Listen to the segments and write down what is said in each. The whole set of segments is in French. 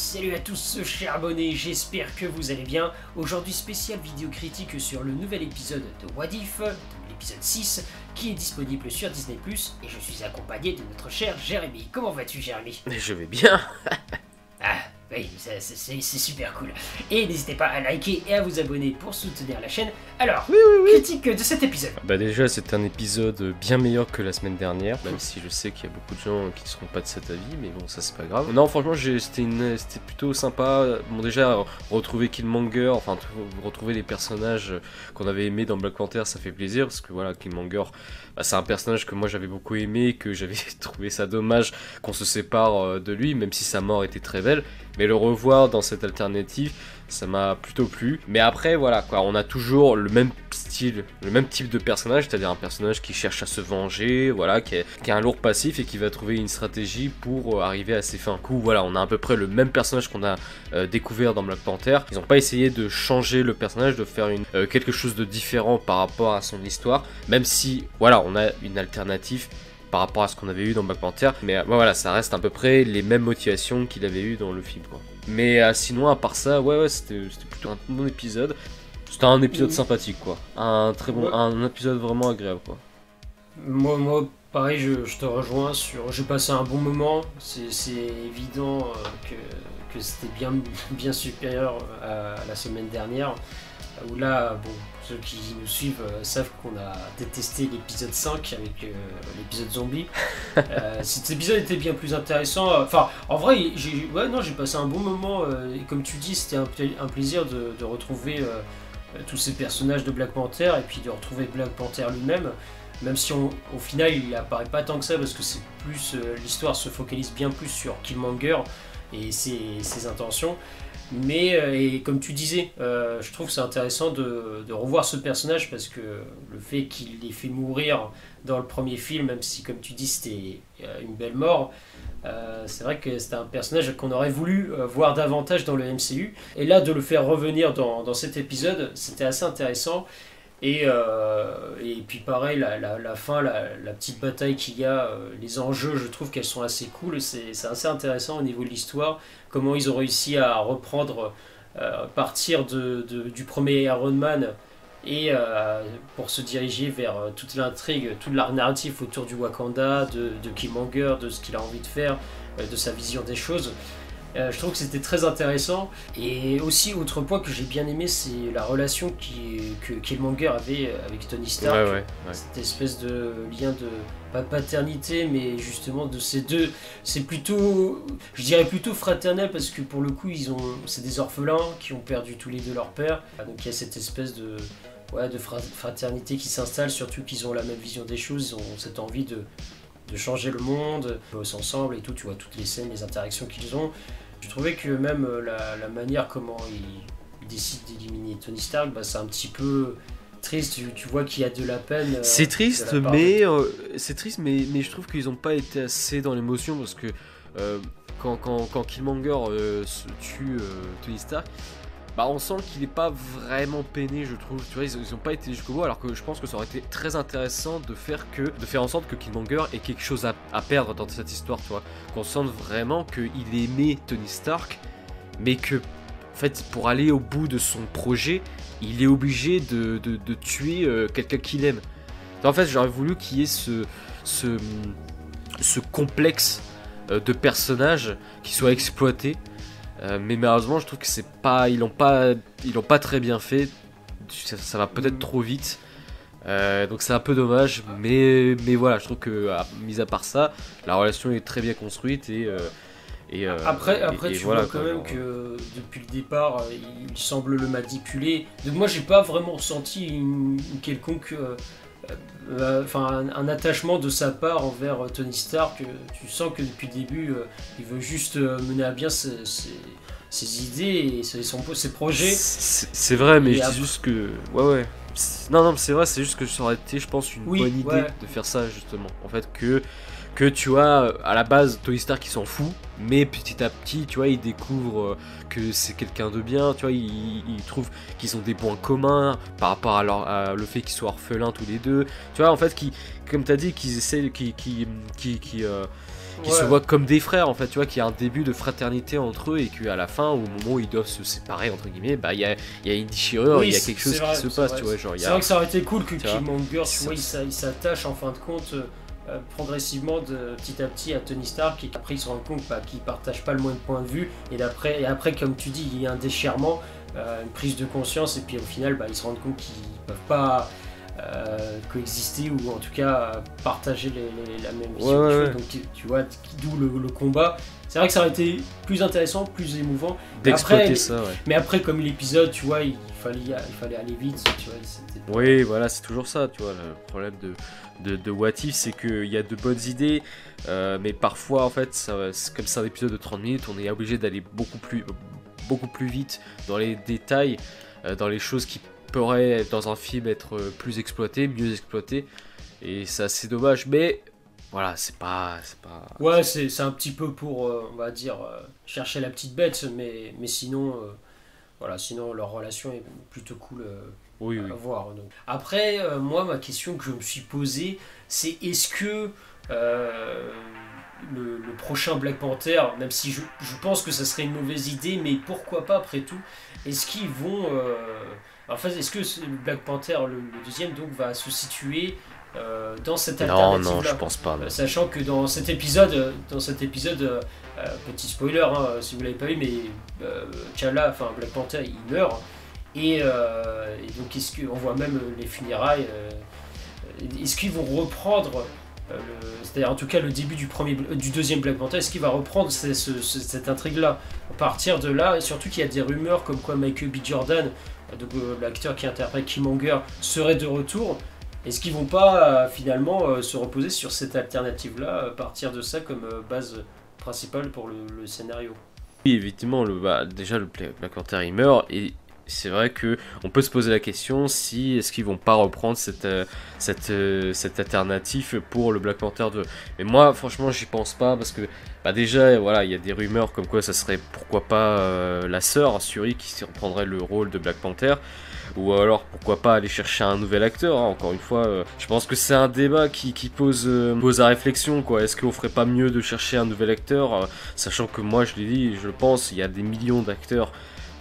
salut à tous chers abonnés, j'espère que vous allez bien. Aujourd'hui spécial vidéo critique sur le nouvel épisode de What If, l'épisode 6, qui est disponible sur Disney+, et je suis accompagné de notre cher Jérémy. Comment vas-tu Jérémy? Je vais bien oui, c'est super cool. Et n'hésitez pas à liker et à vous abonner pour soutenir la chaîne. Alors, critique de cet épisode. Bah déjà c'est un épisode bien meilleur que la semaine dernière, même si je sais qu'il y a beaucoup de gens qui ne seront pas de cet avis, mais bon ça c'est pas grave. Non franchement c'était une- plutôt sympa. Bon déjà retrouver Killmonger, enfin retrouver les personnages qu'on avait aimés dans Black Panther ça fait plaisir, parce que voilà Killmonger bah, c'est un personnage que moi j'avais beaucoup aimé, que j'avais trouvé ça dommage qu'on se sépare euh, de lui, même si sa mort était très belle. Mais le revoir dans cette alternative, ça m'a plutôt plu. Mais après, voilà, quoi, on a toujours le même style, le même type de personnage, c'est-à-dire un personnage qui cherche à se venger, voilà, qui, a un lourd passif et qui va trouver une stratégie pour euh, arriver à ses fins. Coup, voilà, on a à peu près le même personnage qu'on a euh, découvert dans Black Panther. Ils n'ont pas essayé de changer le personnage, de faire euh, quelque chose de différent par rapport à son histoire, même si, voilà, on a une alternative par rapport à ce qu'on avait eu dans Black Panther. Mais euh, voilà, ça reste à peu près les mêmes motivations qu'il avait eu dans le film. Quoi. Mais euh, sinon, à part ça, ouais, ouais, c'était plutôt un bon épisode. C'était un épisode Mhm. sympathique, quoi. Un très bon, Ouais. un épisode vraiment agréable, quoi. Moi, moi pareil, je, je te rejoins sur. J'ai passé un bon moment. C'est évident euh, que, que c'était bien, bien supérieur à, la semaine dernière. Où là, bon, ceux qui nous suivent euh, savent qu'on a détesté l'épisode 5 avec euh, l'épisode zombie. Euh, cet épisode était bien plus intéressant. Enfin, en vrai, j'ai ouais, non, j'ai passé un bon moment. et comme tu dis, c'était un, pla- un plaisir de, de retrouver tous ces personnages de Black Panther et puis de retrouver Black Panther lui-même. Même si on- au final il apparaît pas tant que ça parce que c'est plus l'histoire se focalise bien plus sur Killmonger et ses, ses intentions. Mais euh, et comme tu disais, euh, je trouve que c'est intéressant de, revoir ce personnage parce que le fait qu'il l'ait fait mourir dans le premier film, même si comme tu dis c'était euh, une belle mort, c'est vrai que c'était un personnage qu'on aurait voulu voir davantage dans le MCU. Et là de le faire revenir dans cet épisode, c'était assez intéressant. Et, euh, et puis pareil, la, la, la fin, la, la petite bataille qu'il y a, euh, les enjeux, je trouve qu'elles sont assez cool. C'est assez intéressant au niveau de l'histoire. Comment ils ont réussi à reprendre, euh, partir de, de- du premier Iron Man et pour se diriger vers toute l'intrigue, tout l'art narratif autour du Wakanda, de, de Killmonger, de ce qu'il a envie de faire, de sa vision des choses. Euh, je trouve que c'était très intéressant. Et aussi, autre point que j'ai bien aimé, c'est la relation qui, que Killmonger avait avec Tony Stark. Ouais, ouais, ouais. Cette espèce de lien de, pas paternité, mais justement de ces deux. C'est plutôt, je dirais plutôt fraternel parce que pour le coup, ils ont, c'est des orphelins qui ont perdu tous les deux leur père. Donc il y a cette espèce de, ouais, de fra- fraternité qui s'installe, surtout qu'ils ont la même vision des choses, ils ont cette envie de, de changer le monde, ils bossent ensemble et tout, tu vois toutes les scènes, les interactions qu'ils ont. Je trouvais que même euh, la, la manière comment ils, décident d'éliminer Tony Stark, bah, c'est un petit peu triste, tu, tu vois qu'il y a de la peine. euh, C'est de mais euh, c'est triste, mais, mais je trouve qu'ils n'ont pas été assez dans l'émotion parce que euh, quand, quand, quand Killmonger se tue Tony Stark, bah on sent qu'il n'est pas vraiment peiné, je trouve. Tu vois, ils, ils ont pas été jusqu'au bout, alors que je pense que ça aurait été très intéressant de faire que, de faire en sorte que Killmonger ait quelque chose à, perdre dans cette histoire, tu vois. Qu'on sente vraiment qu'il aimait Tony Stark, mais que, en fait, pour aller au bout de son projet, il est obligé de, tuer euh, quelqu'un qu'il aime. En fait, j'aurais voulu qu'il y ait ce, ce, ce complexe euh, de personnages qui soit exploité. Euh, mais malheureusement, je trouve que c'est pas, ils l'ont pas, ils l'ont pas très bien fait. Ça, ça va peut-être Mhm. trop vite. Euh, donc c'est un peu dommage, mais, mais voilà, je trouve que, à- mis à part ça, la relation est très bien construite et. euh, et euh, Après, après et- et tu voilà, vois quand même que depuis le départ, euh, il semble le manipuler. Donc moi, j'ai pas vraiment ressenti une, une quelconque, euh, euh, enfin, un, un attachement de sa part envers euh, Tony Stark. Euh, Tu sens que depuis le début, euh, il veut juste euh, mener à bien ses, ses- ses idées et ses, son- ses projets. C'est c'est vrai, mais dis juste que. Ouais, ouais. C'est- Non, non, c'est vrai, c'est juste que ça aurait été, je pense, une Oui, bonne idée ouais. de faire ça, justement. En fait, que, que tu vois, à la base, Tony Stark, il s'en fout, mais petit à petit, tu vois, il découvre euh, que c'est quelqu'un de bien, tu vois, il, il trouve qu'ils ont des points communs par rapport à, leur, à le fait qu'ils soient orphelins tous les deux. Tu vois, en fait, qui, comme tu as dit, qu'ils essaient, qui, qui, qui, qui, euh, qui se voient comme des frères en fait, tu vois, qu'il y a un début de fraternité entre eux et qu'à la fin, au moment où ils doivent se séparer entre guillemets, bah il y a, y a, une déchirure, il y a quelque chose qui se passe, tu vois, genre. C'est vrai que ça aurait été cool que Killmonger, tu vois, il s'attache en fin de compte. Euh, progressivement de petit à petit à Tony Stark et après il se rend compte bah, qu'il partage pas le moins de point de vue. Et après et après comme tu dis il y a un déchirement euh, une prise de conscience et puis au final bah, ils se rendent compte qu'ils peuvent pas euh, coexister ou en tout cas partager la même mission. Donc tu, vois, d'où le, combat. C'est vrai que ça aurait été plus intéressant, plus émouvant. D'exploiter ça. Mais après, comme l'épisode, tu vois, il fallait, il fallait aller vite. Tu vois, oui, voilà, c'est toujours ça, tu vois. Le problème de, de, de What If, c'est qu'il y a de bonnes idées, euh, mais parfois, en fait, ça, comme c'est un épisode de 30 minutes, on est obligé d'aller beaucoup plus, beaucoup plus vite dans les détails, euh, dans les choses qui pourrait dans un film être plus exploité, mieux exploité. Et c'est assez dommage, mais voilà, c'est pas, pas. Ouais, c'est un petit peu pour, euh, on va dire, euh, chercher la petite bête, mais, mais sinon, euh, voilà, sinon leur relation est plutôt cool oui, à voir. Après, moi, ma question que je me suis posée, c'est est-ce que le, le, prochain Black Panther, même si je, je, pense que ça serait une mauvaise idée, mais pourquoi pas après tout, est-ce qu'ils vont en fait, est-ce que Black Panther, le, deuxième, donc, va se situer euh, dans cette alternative Non, non, je pense pas. Sachant que dans cet épisode, dans cet épisode, euh, petit spoiler, hein, si vous l'avez pas vu, mais euh, enfin Black Panther, il meurt. Et, donc, est-ce qu'on voit même les funérailles Est-ce qu'ils vont reprendre c'est-à-dire en tout cas le début du, premier, du deuxième Black Panther, est-ce qu'il va reprendre cette intrigue-là À partir de là, surtout qu'il y a des rumeurs comme quoi Michael B. Jordan euh, l'acteur qui interprète Killmonger serait de retour. Est-ce qu'ils vont pas euh, finalement euh, se reposer sur cette alternative-là, partir de ça comme base principale pour le, scénario? Oui, effectivement, le, bah, déjà le Black Panther il meurt c'est vrai que on peut se poser la question si est-ce qu'ils vont pas reprendre cette euh, cette euh, cette alternative pour le Black Panther 2. Mais moi franchement j'y pense pas parce que bah déjà voilà il y a des rumeurs comme quoi ça serait pourquoi pas euh, la sœur Suri qui reprendrait le rôle de Black Panther ou alors pourquoi pas aller chercher un nouvel acteur. Hein. Encore une fois, je pense que c'est un débat qui, pose, pose à réflexion. quoi. Est-ce qu'on ferait pas mieux de chercher un nouvel acteur, sachant que moi je l'ai dit, je pense, il y a des millions d'acteurs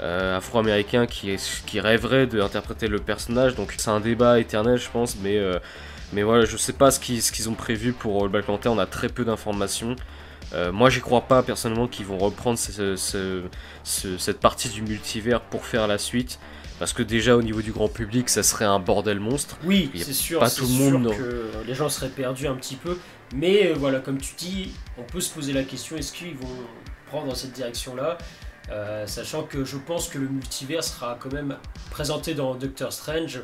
euh, afro-américain qui, qui rêverait d'interpréter le personnage. Donc c'est un débat éternel, je pense. Mais, euh, mais voilà, je sais pas ce qu'ils ce qu'ils ont prévu pour le Black Panther. On a très peu d'informations. Euh, moi, j'y crois pas personnellement qu'ils vont reprendre cette partie du multivers pour faire la suite. Parce que déjà au niveau du grand public, ça serait un bordel monstre. Oui, c'est sûr. Pas tout le monde. que les gens seraient perdus un petit peu. Mais voilà, comme tu dis, on peut se poser la question est-ce qu'ils vont prendre cette direction-là? Euh, sachant que je pense que le multivers sera quand même présenté dans Doctor Strange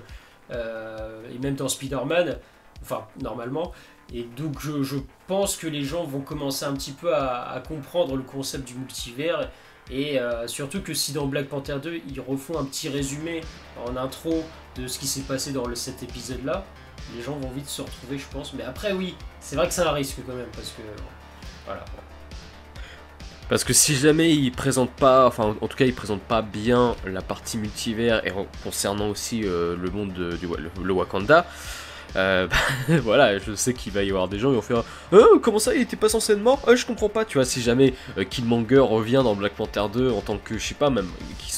euh, et même dans Spider-Man, enfin normalement. Et donc je, pense que les gens vont commencer un petit peu à, comprendre le concept du multivers. Et euh, surtout que si dans Black Panther 2, ils refont un petit résumé en intro de ce qui s'est passé dans cet épisode-là, les gens vont vite se retrouver, je pense. Mais après, oui, c'est vrai que c'est un risque quand même, parce que voilà, parce que si jamais ils présentent pas, enfin en tout cas ils présentent pas bien la partie multivers et concernant aussi euh, le monde de, du le, Wakanda, euh, voilà, je sais qu'il va y avoir des gens qui vont faire euh, comment ça il était pas censé être mort euh, Je comprends pas, tu vois, si jamais Killmonger revient dans Black Panther 2 en tant que, je sais pas, même qui,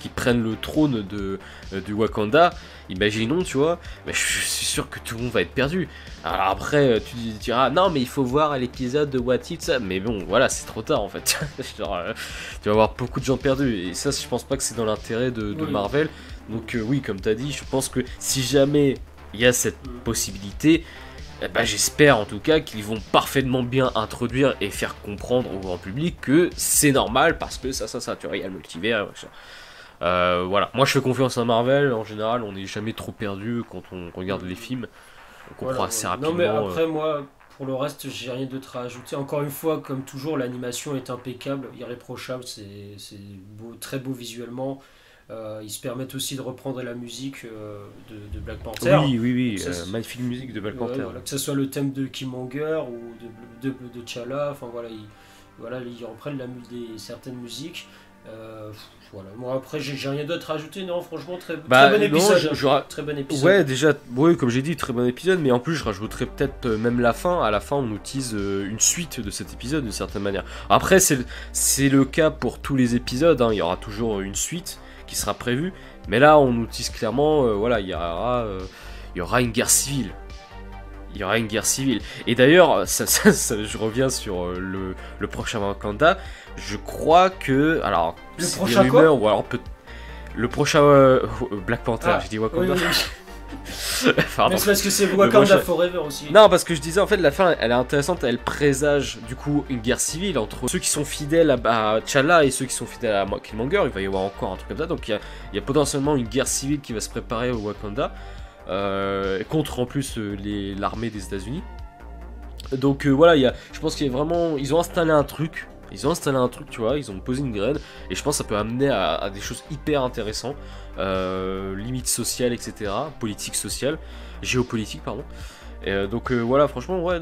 qui prennent le trône de, du Wakanda, imaginons, tu vois, mais je, suis sûr que tout le monde va être perdu. Alors après, tu, diras, non, mais il faut voir l'épisode de What If, ça. Mais bon, voilà, c'est trop tard en fait. Genre, tu vas avoir beaucoup de gens perdus. Et ça, je pense pas que c'est dans l'intérêt de, Marvel. Donc, oui, comme tu as dit, je pense que si jamais il y a cette possibilité, eh ben, j'espère en tout cas qu'ils vont parfaitement bien introduire et faire comprendre au grand public que c'est normal parce que ça, ça, ça, tu vois, il y a le multivers. Euh, voilà, moi je fais confiance à Marvel, en général on n'est jamais trop perdu quand on regarde les films, on comprend assez rapidement. Non mais après moi, pour le reste j'ai rien d'autre à ajouter. Encore une fois, comme toujours, l'animation est impeccable, irréprochable, c'est beau, très beau visuellement. Euh, ils se permettent aussi de reprendre la musique euh, de, Black Panther. Oui, oui, oui, euh, magnifique musique de Black Panther. que ce soit le thème de Killmonger ou de, de, de T'Challa, enfin voilà ils, voilà, ils reprennent la, des, certaines musiques. Euh, voilà. Moi après j'ai rien d'autre à ajouter. Non, franchement très, Bah, très bon non, épisode. je- hein. je- Très bon épisode. Ouais, déjà, oui, comme j'ai dit, très bon épisode, mais en plus, je rajouterais peut-être même la fin. À la fin, on nous tease une suite de cet épisode, d'une certaine manière. Après, c'est le- c'est le cas pour tous les épisodes, hein, il y aura toujours une suite qui sera prévue, mais là, on nous tease clairement, euh, voilà, il y aura, euh, il y aura une guerre civile. Il y aura une guerre civile. Et d'ailleurs, ça, ça- ça- je reviens sur euh, le, le prochain Wakanda. Je crois que. Alors, Le prochain des quoi? rumeurs, ou alors peut Le prochain Black Panther, Ah, j'ai dit Oui, Wakanda. oui, oui. Pardon. Mais c'est parce que c'est Wakanda Forever aussi. Non, parce que je disais en fait la fin elle est intéressante, elle présage du coup une guerre civile entre ceux qui sont fidèles à, à T'Challa et ceux qui sont fidèles à Killmonger. Il va y avoir encore un truc comme ça, donc il y a, il y a potentiellement une guerre civile qui va se préparer au Wakanda euh, contre en plus euh, l'armée des États-Unis. Donc euh, voilà, il y a, je pense qu'il y a vraiment, ils ont installé un truc. Ils ont installé un truc, tu vois, ils ont posé une graine, et je pense que ça peut amener à, des choses hyper intéressantes, euh, limites sociales, etc., politique sociale, géopolitique, pardon. Et, euh, donc euh, voilà, franchement, ouais,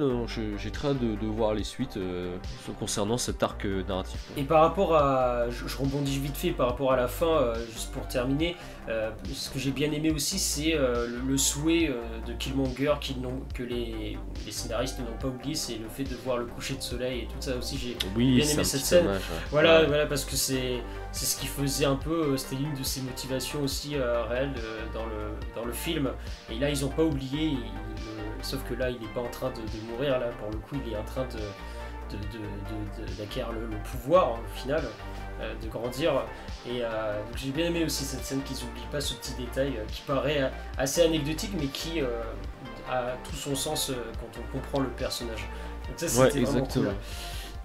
j'ai très hâte de, de voir les suites euh, concernant cet arc euh, narratif. Et par rapport à. Je, je rebondis vite fait par rapport à la fin, juste pour terminer. ce que j'ai bien aimé aussi, c'est le, le souhait de Killmonger que les, les scénaristes n'ont pas oublié, c'est le fait de voir le coucher de soleil et tout ça aussi. J'ai Oui, bien aimé cette scène. hommage, ouais. Voilà, Ouais. voilà, parce que c'est c'est ce qui faisait un peu, euh, c'était l'une de ses motivations aussi euh, réelles euh, dans, le, dans le film. Et là, ils n'ont pas oublié, il- il- sauf que là, il n'est pas en train de, de mourir, là, pour le coup, il est en train de d'acquérir le, le pouvoir, au final, euh, de grandir. Et euh, donc j'ai bien aimé aussi cette scène qu'ils n'oublient pas ce petit détail qui paraît assez anecdotique, mais qui euh, a tout son sens quand on comprend le personnage. Donc ça, Ouais, c'était vraiment exactement. cool.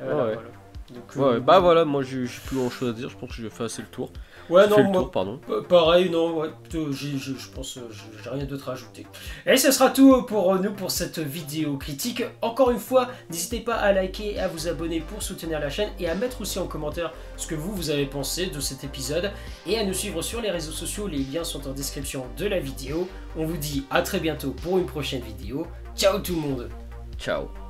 Euh, voilà, Ouais. voilà. Donc, Ouais, euh, bah voilà, moi j'ai plus grand chose à dire, je pense que j'ai fait assez le tour. Ouais, non, le tour, pardon. Pa- Pareil, non, ouais, je pense, euh, j'ai j'ai rien d'autre à ajouter. Et ce sera tout pour nous pour cette vidéo critique. Encore une fois, n'hésitez pas à liker, à vous abonner pour soutenir la chaîne et à mettre aussi en commentaire ce que vous, vous avez pensé de cet épisode et à nous suivre sur les réseaux sociaux. Les liens sont en description de la vidéo. On vous dit à très bientôt pour une prochaine vidéo. Ciao tout le monde Ciao.